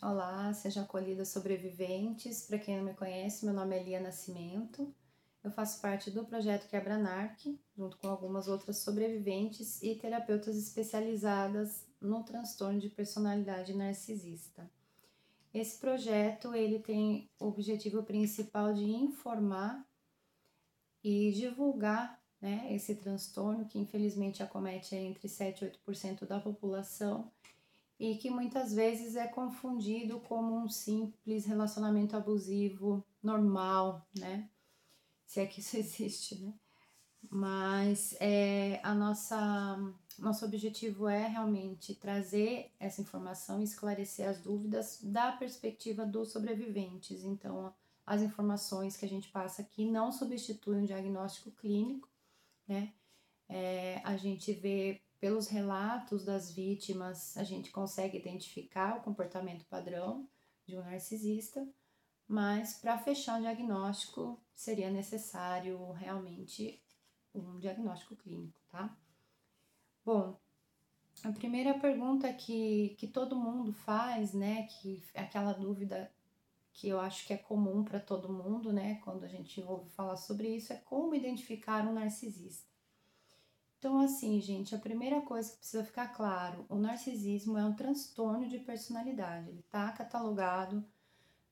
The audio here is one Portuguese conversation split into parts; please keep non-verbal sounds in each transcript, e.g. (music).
Olá, seja acolhida sobreviventes. Para quem não me conhece, meu nome é Lia Nascimento. Eu faço parte do projeto Quebra-Narc, junto com algumas outras sobreviventes e terapeutas especializadas no transtorno de personalidade narcisista. Esse projeto ele tem o objetivo principal de informar e divulgar né, esse transtorno que infelizmente acomete entre 7 e 8% da população e que muitas vezes é confundido como um simples relacionamento abusivo normal, né? Se é que isso (laughs) existe, né? Mas é, a nossa nosso objetivo é realmente trazer essa informação e esclarecer as dúvidas da perspectiva dos sobreviventes. Então, as informações que a gente passa aqui não substituem um diagnóstico clínico, né? É, a gente vê pelos relatos das vítimas, a gente consegue identificar o comportamento padrão de um narcisista, mas para fechar o diagnóstico seria necessário realmente um diagnóstico clínico, tá? Bom, a primeira pergunta que, que todo mundo faz, né, que é aquela dúvida que eu acho que é comum para todo mundo, né, quando a gente ouve falar sobre isso, é como identificar um narcisista. Então, assim, gente, a primeira coisa que precisa ficar claro: o narcisismo é um transtorno de personalidade. Ele está catalogado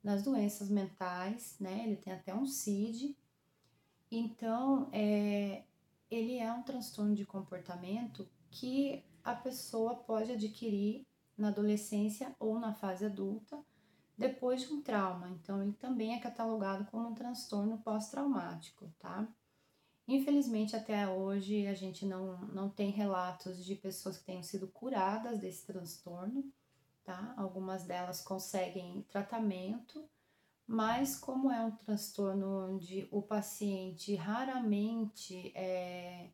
nas doenças mentais, né? Ele tem até um CID. Então, é, ele é um transtorno de comportamento que a pessoa pode adquirir na adolescência ou na fase adulta depois de um trauma. Então, ele também é catalogado como um transtorno pós-traumático, tá? Infelizmente, até hoje, a gente não, não tem relatos de pessoas que tenham sido curadas desse transtorno, tá? Algumas delas conseguem tratamento, mas como é um transtorno onde o paciente raramente é,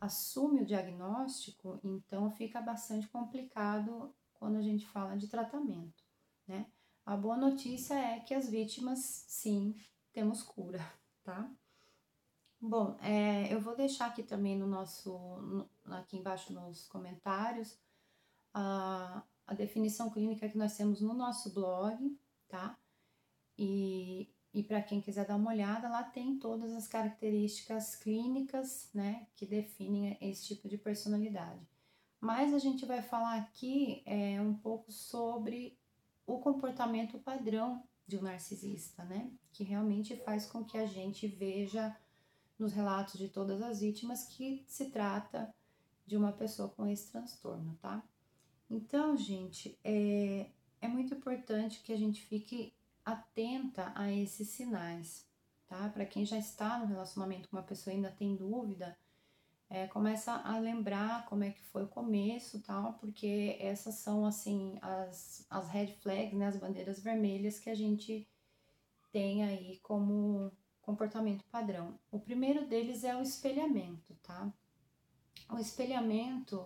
assume o diagnóstico, então fica bastante complicado quando a gente fala de tratamento, né? A boa notícia é que as vítimas, sim, temos cura, tá? Bom, é, eu vou deixar aqui também no nosso, no, aqui embaixo nos comentários, a, a definição clínica que nós temos no nosso blog, tá? E, e para quem quiser dar uma olhada, lá tem todas as características clínicas, né, que definem esse tipo de personalidade. Mas a gente vai falar aqui é, um pouco sobre o comportamento padrão de um narcisista, né, que realmente faz com que a gente veja nos relatos de todas as vítimas que se trata de uma pessoa com esse transtorno, tá? Então, gente, é, é muito importante que a gente fique atenta a esses sinais, tá? Para quem já está no relacionamento com uma pessoa e ainda tem dúvida, é, começa a lembrar como é que foi o começo, tal, porque essas são, assim, as, as red flags, né, as bandeiras vermelhas que a gente tem aí como comportamento padrão. O primeiro deles é o espelhamento, tá? O espelhamento,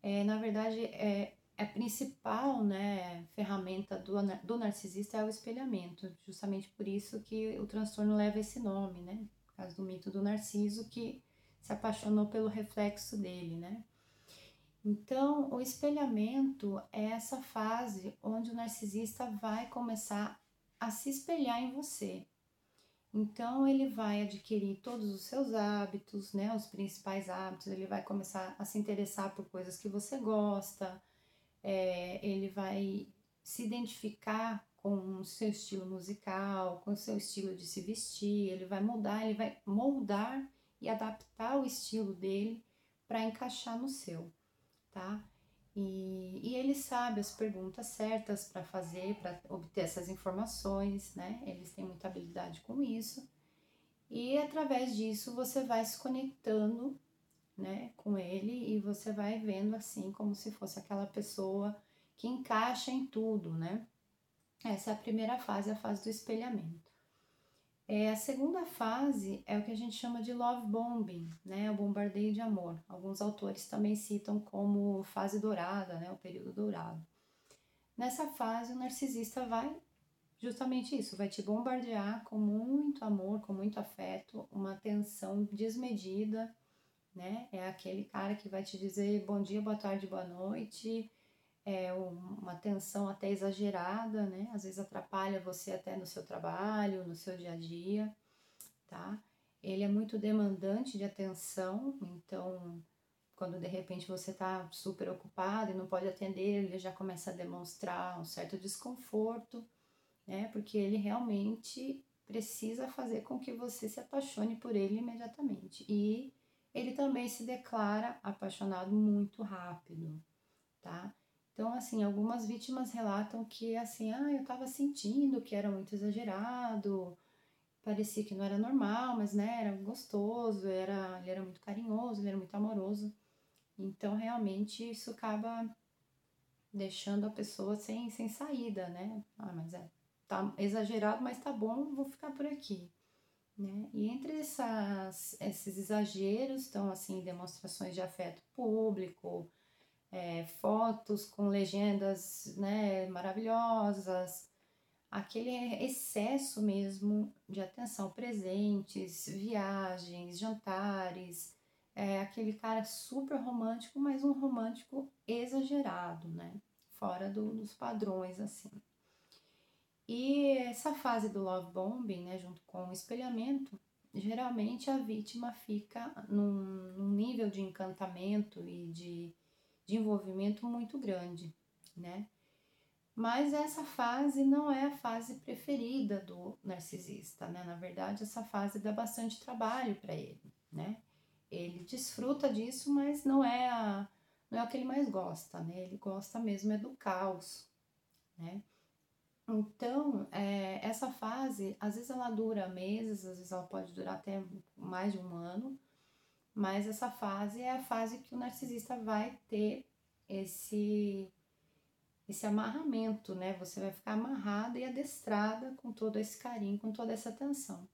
é, na verdade, é, é a principal né, ferramenta do, do narcisista é o espelhamento, justamente por isso que o transtorno leva esse nome, né? Por causa do mito do narciso que se apaixonou pelo reflexo dele, né? Então, o espelhamento é essa fase onde o narcisista vai começar a se espelhar em você, então ele vai adquirir todos os seus hábitos, né, os principais hábitos, ele vai começar a se interessar por coisas que você gosta, é, ele vai se identificar com o seu estilo musical, com o seu estilo de se vestir, ele vai mudar, ele vai moldar e adaptar o estilo dele para encaixar no seu, tá? E, e ele sabe as perguntas certas para fazer, para obter essas informações, né? Eles têm muita habilidade com isso. E através disso você vai se conectando, né, com ele e você vai vendo assim como se fosse aquela pessoa que encaixa em tudo, né? Essa é a primeira fase, a fase do espelhamento. É, a segunda fase é o que a gente chama de love bombing, né, o bombardeio de amor. Alguns autores também citam como fase dourada, né, o período dourado. Nessa fase, o narcisista vai justamente isso, vai te bombardear com muito amor, com muito afeto, uma atenção desmedida, né? É aquele cara que vai te dizer bom dia, boa tarde, boa noite, é uma tensão até exagerada, né? Às vezes atrapalha você até no seu trabalho, no seu dia a dia, tá? Ele é muito demandante de atenção, então quando de repente você está super ocupado e não pode atender, ele já começa a demonstrar um certo desconforto, né? Porque ele realmente precisa fazer com que você se apaixone por ele imediatamente. E ele também se declara apaixonado muito rápido, tá? Então, assim, algumas vítimas relatam que, assim, ah, eu tava sentindo que era muito exagerado, parecia que não era normal, mas, né, era gostoso, era, ele era muito carinhoso, ele era muito amoroso. Então, realmente, isso acaba deixando a pessoa sem, sem saída, né? Ah, mas é, tá exagerado, mas tá bom, vou ficar por aqui. Né? E entre essas, esses exageros estão assim demonstrações de afeto público, é, fotos com legendas né, maravilhosas, aquele excesso mesmo de atenção, presentes, viagens, jantares, é aquele cara super romântico, mas um romântico exagerado, né? Fora do, dos padrões, assim. E essa fase do love bombing, né, junto com o espelhamento, geralmente a vítima fica num, num nível de encantamento e de, de envolvimento muito grande, né? Mas essa fase não é a fase preferida do narcisista, né? Na verdade, essa fase dá bastante trabalho para ele, né? Ele desfruta disso, mas não é a não é o que ele mais gosta, né? Ele gosta mesmo é do caos, né? Então, é, essa fase, às vezes ela dura meses, às vezes ela pode durar até mais de um ano, mas essa fase é a fase que o narcisista vai ter esse esse amarramento, né? Você vai ficar amarrada e adestrada com todo esse carinho, com toda essa atenção.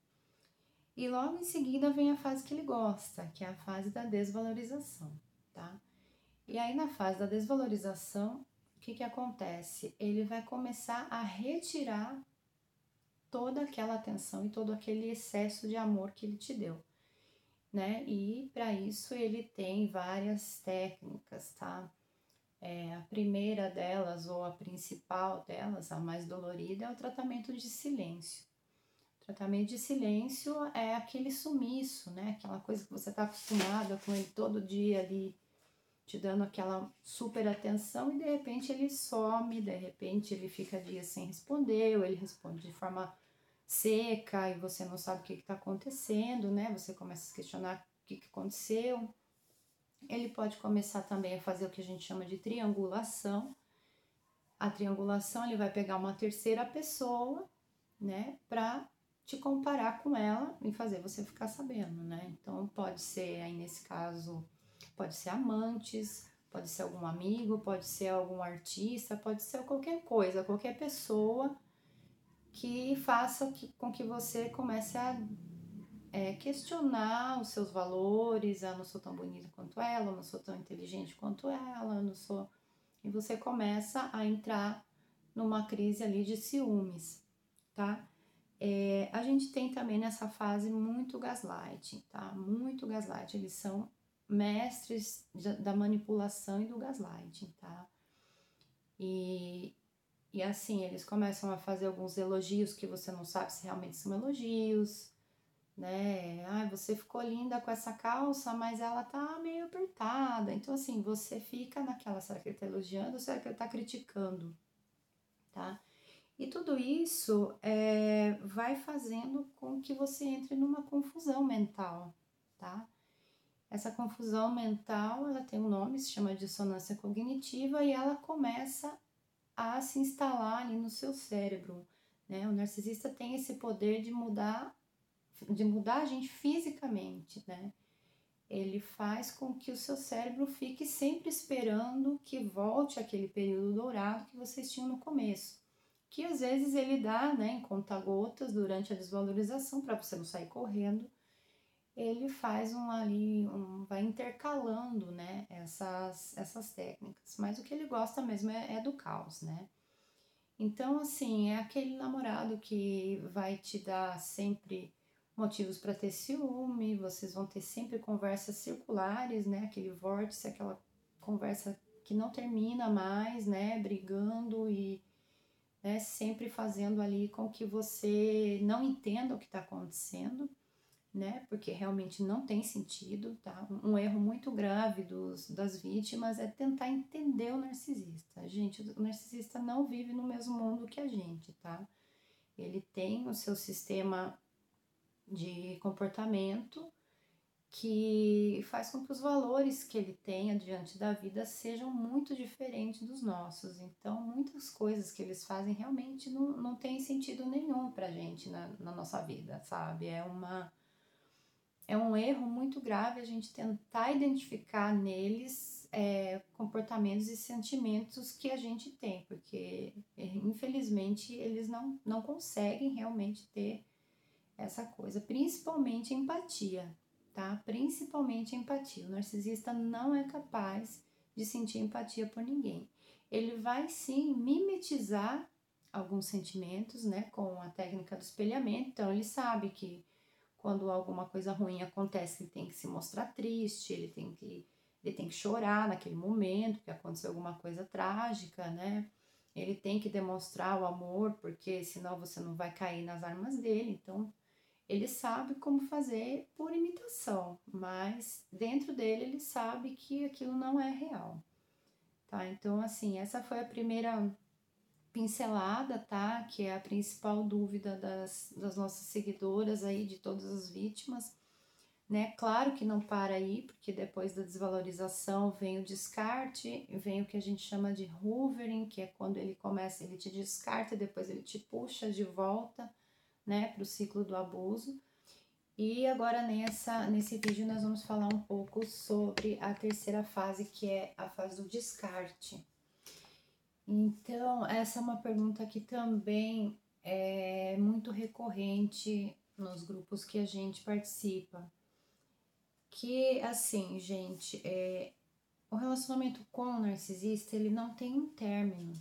E logo em seguida vem a fase que ele gosta, que é a fase da desvalorização, tá? E aí na fase da desvalorização, o que que acontece? Ele vai começar a retirar toda aquela atenção e todo aquele excesso de amor que ele te deu, né? E para isso ele tem várias técnicas, tá? É, a primeira delas, ou a principal delas, a mais dolorida, é o tratamento de silêncio. O tratamento de silêncio é aquele sumiço, né? Aquela coisa que você está acostumada com ele todo dia ali, te dando aquela super atenção e de repente ele some, de repente ele fica dias sem responder, ou ele responde de forma seca e você não sabe o que está acontecendo, né? Você começa a se questionar o que, que aconteceu. Ele pode começar também a fazer o que a gente chama de triangulação. A triangulação ele vai pegar uma terceira pessoa, né, para te comparar com ela e fazer você ficar sabendo, né? Então pode ser aí nesse caso, pode ser amantes, pode ser algum amigo, pode ser algum artista, pode ser qualquer coisa, qualquer pessoa que faça que, com que você comece a é, questionar os seus valores, ah, não sou tão bonita quanto ela, não sou tão inteligente quanto ela, não sou. E você começa a entrar numa crise ali de ciúmes, tá? É, a gente tem também nessa fase muito gaslighting, tá? Muito gaslighting. Eles são mestres da manipulação e do gaslighting, tá? E, e assim, eles começam a fazer alguns elogios que você não sabe se realmente são elogios, né? Ah, você ficou linda com essa calça, mas ela tá meio apertada. Então, assim, você fica naquela, será que ele tá elogiando será que ele tá criticando? Tá? E tudo isso é, vai fazendo com que você entre numa confusão mental, tá? Essa confusão mental, ela tem um nome, se chama dissonância cognitiva e ela começa a se instalar ali no seu cérebro, né? O narcisista tem esse poder de mudar de mudar a gente fisicamente, né? Ele faz com que o seu cérebro fique sempre esperando que volte aquele período dourado que vocês tinham no começo. Que às vezes ele dá, né, em conta-gotas durante a desvalorização, para você não sair correndo. Ele faz um ali, um, vai intercalando, né, essas, essas técnicas. Mas o que ele gosta mesmo é, é do caos, né? Então, assim, é aquele namorado que vai te dar sempre motivos para ter ciúme, vocês vão ter sempre conversas circulares, né? Aquele vórtice, aquela conversa que não termina mais, né, brigando e né, sempre fazendo ali com que você não entenda o que está acontecendo, né, porque realmente não tem sentido, tá? Um erro muito grave dos, das vítimas é tentar entender o narcisista. Gente, o narcisista não vive no mesmo mundo que a gente, tá? Ele tem o seu sistema de comportamento que faz com que os valores que ele tenha diante da vida sejam muito diferentes dos nossos. Então, muitas coisas que eles fazem realmente não, não tem sentido nenhum pra gente na, na nossa vida, sabe? É uma é um erro muito grave a gente tentar identificar neles é, comportamentos e sentimentos que a gente tem, porque infelizmente eles não, não conseguem realmente ter essa coisa, principalmente empatia, tá? Principalmente empatia. O narcisista não é capaz de sentir empatia por ninguém. Ele vai sim mimetizar alguns sentimentos, né, com a técnica do espelhamento. Então ele sabe que quando alguma coisa ruim acontece, ele tem que se mostrar triste, ele tem que ele tem que chorar naquele momento que aconteceu alguma coisa trágica, né? Ele tem que demonstrar o amor, porque senão você não vai cair nas armas dele. Então, ele sabe como fazer por imitação, mas dentro dele ele sabe que aquilo não é real. Tá? Então, assim, essa foi a primeira pincelada, tá? Que é a principal dúvida das, das nossas seguidoras aí, de todas as vítimas, né? Claro que não para aí, porque depois da desvalorização vem o descarte, vem o que a gente chama de hoovering, que é quando ele começa, ele te descarta, depois ele te puxa de volta né, para o ciclo do abuso. E agora nessa, nesse vídeo nós vamos falar um pouco sobre a terceira fase, que é a fase do descarte. Então, essa é uma pergunta que também é muito recorrente nos grupos que a gente participa. Que, assim, gente, é, o relacionamento com o narcisista, ele não tem um término,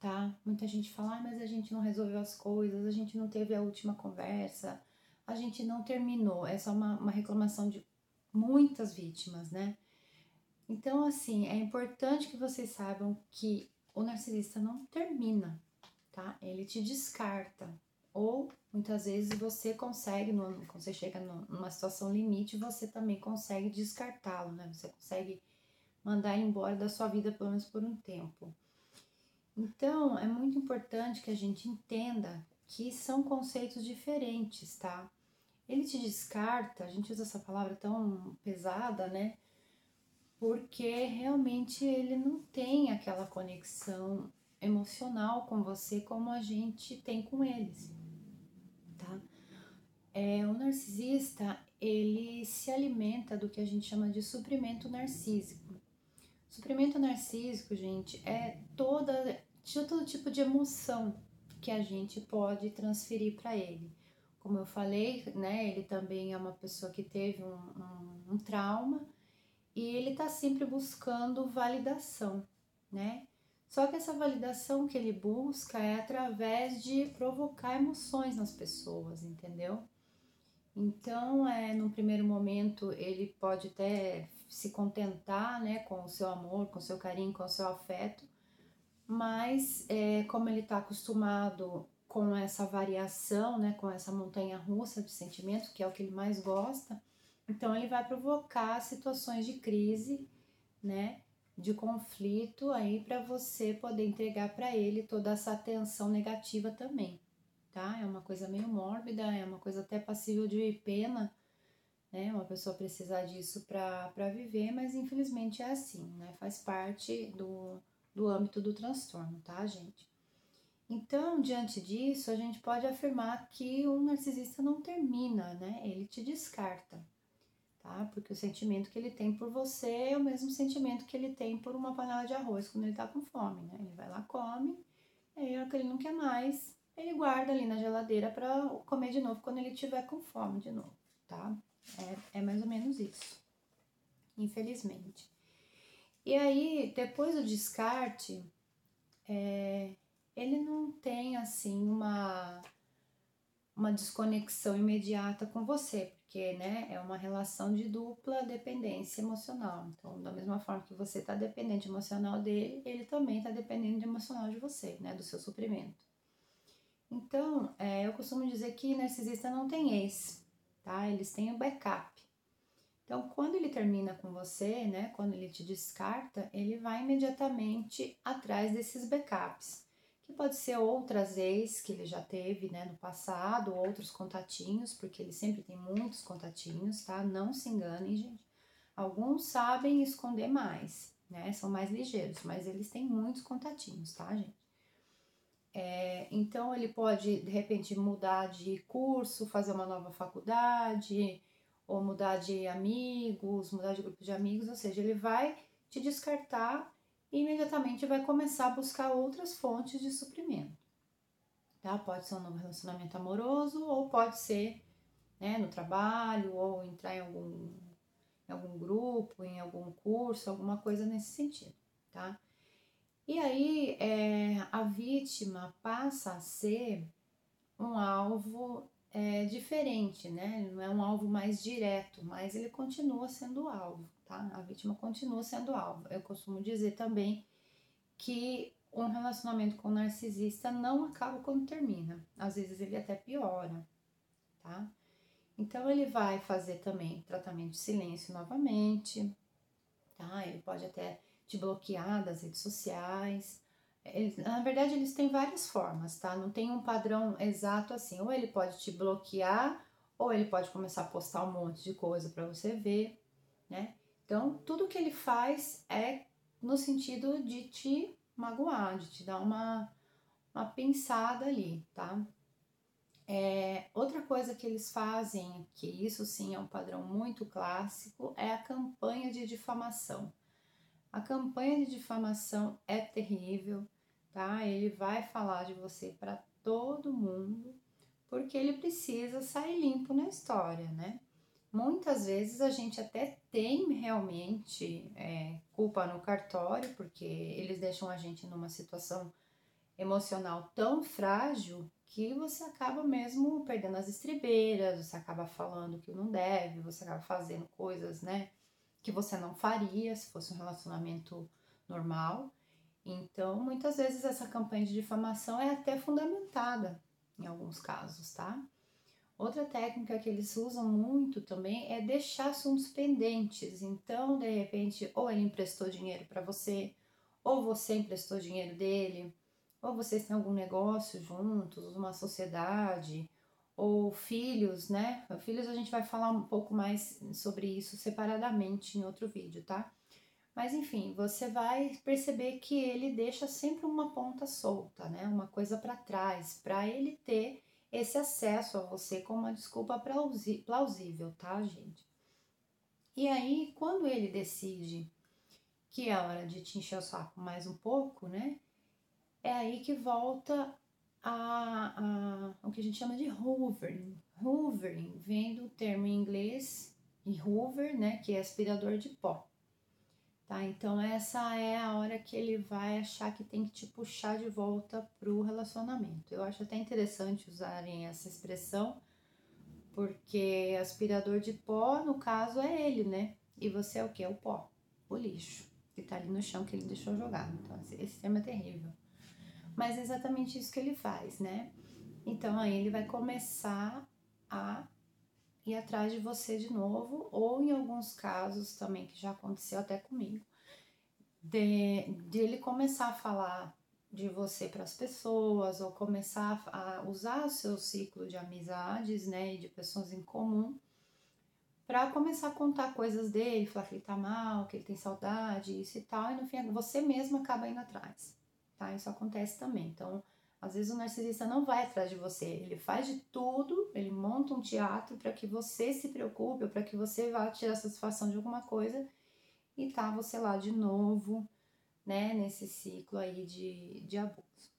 tá? Muita gente fala, ah, mas a gente não resolveu as coisas, a gente não teve a última conversa, a gente não terminou. Essa é uma, uma reclamação de muitas vítimas, né? Então, assim, é importante que vocês saibam que o narcisista não termina, tá? Ele te descarta. Ou muitas vezes você consegue, quando você chega numa situação limite, você também consegue descartá-lo, né? Você consegue mandar embora da sua vida pelo menos por um tempo. Então, é muito importante que a gente entenda que são conceitos diferentes, tá? Ele te descarta, a gente usa essa palavra tão pesada, né? Porque realmente ele não tem aquela conexão emocional com você como a gente tem com eles, tá? É, o narcisista, ele se alimenta do que a gente chama de suprimento narcísico. Suprimento narcísico, gente, é toda, todo tipo de emoção que a gente pode transferir para ele. Como eu falei, né, ele também é uma pessoa que teve um, um, um trauma e ele está sempre buscando validação, né? Só que essa validação que ele busca é através de provocar emoções nas pessoas, entendeu? Então, é, num primeiro momento, ele pode até se contentar né, com o seu amor, com o seu carinho, com o seu afeto, mas é, como ele está acostumado com essa variação, né, com essa montanha russa de sentimentos, que é o que ele mais gosta, então ele vai provocar situações de crise, né, de conflito aí para você poder entregar para ele toda essa atenção negativa também, tá? É uma coisa meio mórbida, é uma coisa até passível de pena, né? Uma pessoa precisar disso para viver, mas infelizmente é assim, né? Faz parte do, do âmbito do transtorno, tá, gente? Então, diante disso, a gente pode afirmar que o narcisista não termina, né? Ele te descarta, tá? Porque o sentimento que ele tem por você é o mesmo sentimento que ele tem por uma panela de arroz quando ele tá com fome, né? Ele vai lá, come, aí, a que ele não quer mais, ele guarda ali na geladeira para comer de novo quando ele tiver com fome de novo, tá? É, é mais ou menos isso, infelizmente. E aí, depois do descarte, é, ele não tem assim uma uma desconexão imediata com você, porque né, é uma relação de dupla dependência emocional. Então, da mesma forma que você está dependente emocional dele, ele também está dependendo de emocional de você, né, do seu suprimento. Então, é, eu costumo dizer que narcisista não tem ex, tá? Eles têm o backup. Então, quando ele termina com você, né, quando ele te descarta, ele vai imediatamente atrás desses backups, que pode ser outras ex que ele já teve, né, no passado, outros contatinhos, porque ele sempre tem muitos contatinhos, tá? Não se enganem, gente. Alguns sabem esconder mais, né? São mais ligeiros, mas eles têm muitos contatinhos, tá, gente? É, então ele pode de repente mudar de curso, fazer uma nova faculdade, ou mudar de amigos, mudar de grupo de amigos, ou seja, ele vai te descartar e imediatamente vai começar a buscar outras fontes de suprimento. Tá? Pode ser um novo relacionamento amoroso ou pode ser né, no trabalho ou entrar em algum, em algum grupo, em algum curso, alguma coisa nesse sentido, tá? E aí é, a vítima passa a ser um alvo é, diferente, né? Não é um alvo mais direto, mas ele continua sendo alvo, tá? A vítima continua sendo alvo. Eu costumo dizer também que um relacionamento com um narcisista não acaba quando termina. Às vezes ele até piora, tá? Então ele vai fazer também tratamento de silêncio novamente, tá? Ele pode até te bloquear das redes sociais, eles, na verdade, eles têm várias formas, tá? Não tem um padrão exato assim. Ou ele pode te bloquear, ou ele pode começar a postar um monte de coisa para você ver, né? Então, tudo que ele faz é no sentido de te magoar, de te dar uma, uma pensada ali, tá? É, outra coisa que eles fazem, que isso sim é um padrão muito clássico, é a campanha de difamação. A campanha de difamação é terrível, tá? Ele vai falar de você para todo mundo, porque ele precisa sair limpo na história, né? Muitas vezes a gente até tem realmente é, culpa no cartório, porque eles deixam a gente numa situação emocional tão frágil que você acaba mesmo perdendo as estribeiras, você acaba falando que não deve, você acaba fazendo coisas, né, que você não faria se fosse um relacionamento normal. Então, muitas vezes essa campanha de difamação é até fundamentada em alguns casos, tá? Outra técnica que eles usam muito também é deixar assuntos pendentes. Então, de repente, ou ele emprestou dinheiro para você, ou você emprestou dinheiro dele, ou vocês têm algum negócio juntos, uma sociedade, ou filhos, né? Filhos a gente vai falar um pouco mais sobre isso separadamente em outro vídeo, tá? Mas enfim, você vai perceber que ele deixa sempre uma ponta solta, né? Uma coisa para trás, para ele ter esse acesso a você com uma desculpa plausível, tá, gente? E aí, quando ele decide que é hora de te encher o saco mais um pouco, né? É aí que volta a, a, o que a gente chama de hoovering. Hoovering vem do termo em inglês, hoover, né? Que é aspirador de pó. Tá? Então essa é a hora que ele vai achar que tem que te puxar de volta pro relacionamento. Eu acho até interessante usarem essa expressão, porque aspirador de pó, no caso, é ele, né? E você é o que? É o pó, o lixo, que tá ali no chão que ele deixou jogado. Então, esse termo é terrível. Mas é exatamente isso que ele faz, né? Então aí ele vai começar a ir atrás de você de novo, ou em alguns casos também, que já aconteceu até comigo, de, de ele começar a falar de você para as pessoas, ou começar a usar o seu ciclo de amizades, né, e de pessoas em comum, para começar a contar coisas dele, falar que ele tá mal, que ele tem saudade, isso e tal, e no fim você mesmo acaba indo atrás, tá? Isso acontece também. Então, às vezes o narcisista não vai atrás de você, ele faz de tudo, ele monta um teatro para que você se preocupe, para que você vá tirar satisfação de alguma coisa e tá você lá de novo, né, nesse ciclo aí de, de abuso,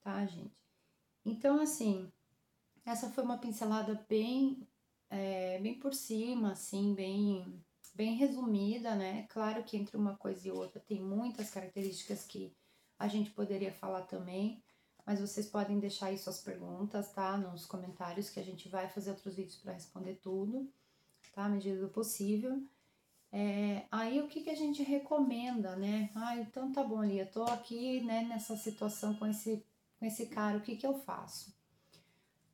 tá, gente? Então, assim, essa foi uma pincelada bem, é, bem por cima, assim, bem, bem resumida, né? Claro que entre uma coisa e outra tem muitas características que a gente poderia falar também, mas vocês podem deixar aí suas perguntas, tá? Nos comentários que a gente vai fazer outros vídeos para responder tudo, tá? À medida do possível. É, aí o que, que a gente recomenda, né? Ah, então tá bom eu tô aqui, né, nessa situação com esse, com esse cara, o que, que eu faço?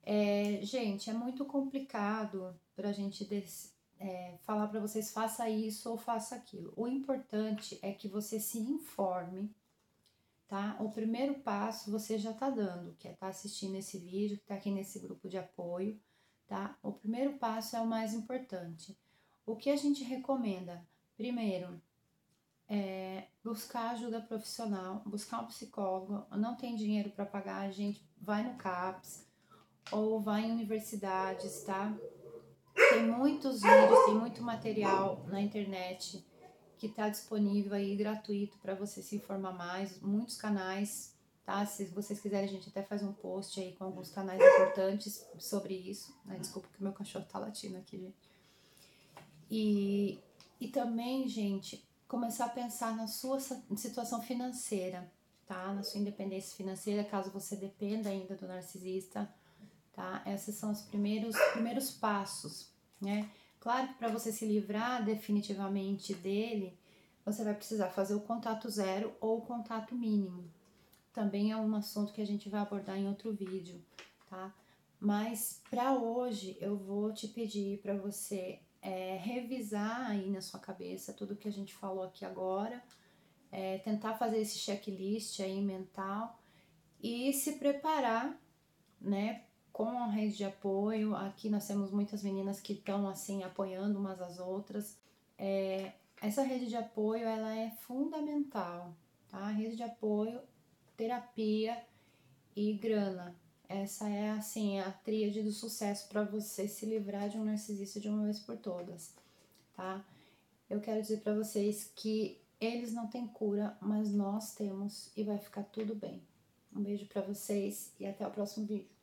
É, gente, é muito complicado para a gente é, falar para vocês faça isso ou faça aquilo. O importante é que você se informe tá? O primeiro passo você já tá dando, que é tá assistindo esse vídeo, que tá aqui nesse grupo de apoio, tá? O primeiro passo é o mais importante. O que a gente recomenda? Primeiro, é buscar ajuda profissional, buscar um psicólogo. Não tem dinheiro para pagar, a gente vai no CAPS ou vai em universidades, tá? Tem muitos vídeos, tem muito material na internet que está disponível aí gratuito para você se informar mais, muitos canais, tá? Se vocês quiserem, a gente até faz um post aí com alguns canais importantes sobre isso. Né? Desculpa que meu cachorro tá latindo aqui, gente. E, e também, gente, começar a pensar na sua situação financeira, tá? Na sua independência financeira, caso você dependa ainda do narcisista, tá? Esses são os primeiros, primeiros passos, né? Claro que para você se livrar definitivamente dele, você vai precisar fazer o contato zero ou o contato mínimo. Também é um assunto que a gente vai abordar em outro vídeo, tá? Mas para hoje eu vou te pedir para você é, revisar aí na sua cabeça tudo que a gente falou aqui agora, é, tentar fazer esse checklist aí mental e se preparar, né, com a rede de apoio. Aqui nós temos muitas meninas que estão assim apoiando umas às outras. É, essa rede de apoio ela é fundamental, tá? A rede de apoio, terapia e grana. Essa é assim a tríade do sucesso para você se livrar de um narcisista de uma vez por todas, tá? Eu quero dizer para vocês que eles não têm cura, mas nós temos e vai ficar tudo bem. Um beijo para vocês e até o próximo vídeo.